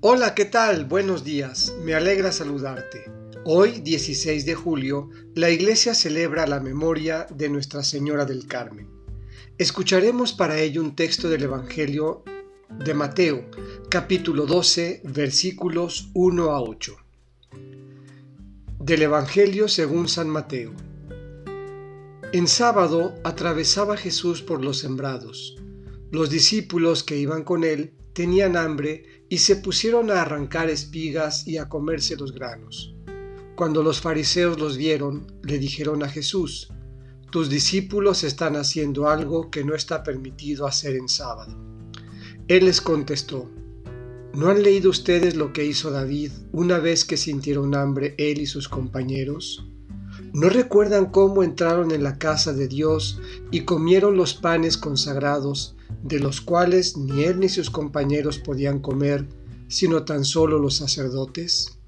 Hola, ¿qué tal? Buenos días. Me alegra saludarte. Hoy, 16 de julio, la iglesia celebra la memoria de Nuestra Señora del Carmen. Escucharemos para ello un texto del Evangelio de Mateo, capítulo 12, versículos 1 a 8. Del Evangelio según San Mateo. En sábado atravesaba Jesús por los sembrados. Los discípulos que iban con él tenían hambre y se pusieron a arrancar espigas y a comerse los granos. Cuando los fariseos los vieron, le dijeron a Jesús, Tus discípulos están haciendo algo que no está permitido hacer en sábado. Él les contestó, ¿No han leído ustedes lo que hizo David una vez que sintieron hambre él y sus compañeros? ¿No recuerdan cómo entraron en la casa de Dios y comieron los panes consagrados, de los cuales ni él ni sus compañeros podían comer, sino tan solo los sacerdotes?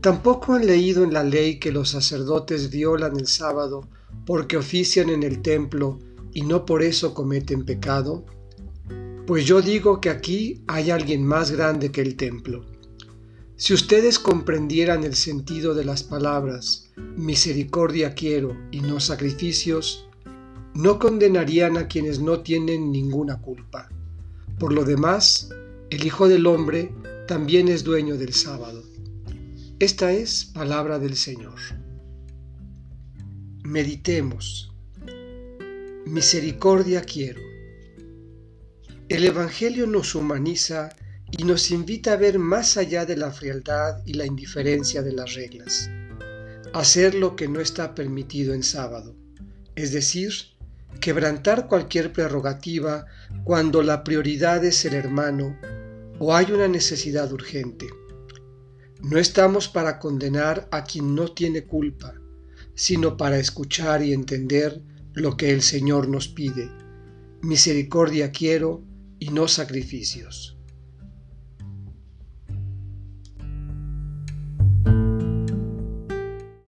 ¿Tampoco han leído en la ley que los sacerdotes violan el sábado porque ofician en el templo y no por eso cometen pecado? Pues yo digo que aquí hay alguien más grande que el templo. Si ustedes comprendieran el sentido de las palabras, misericordia quiero y no sacrificios, no condenarían a quienes no tienen ninguna culpa. Por lo demás, el Hijo del Hombre también es dueño del sábado. Esta es palabra del Señor. Meditemos. Misericordia quiero. El Evangelio nos humaniza y nos invita a ver más allá de la frialdad y la indiferencia de las reglas, hacer lo que no está permitido en sábado, es decir, quebrantar cualquier prerrogativa cuando la prioridad es el hermano o hay una necesidad urgente. No estamos para condenar a quien no tiene culpa, sino para escuchar y entender lo que el Señor nos pide. Misericordia quiero y no sacrificios.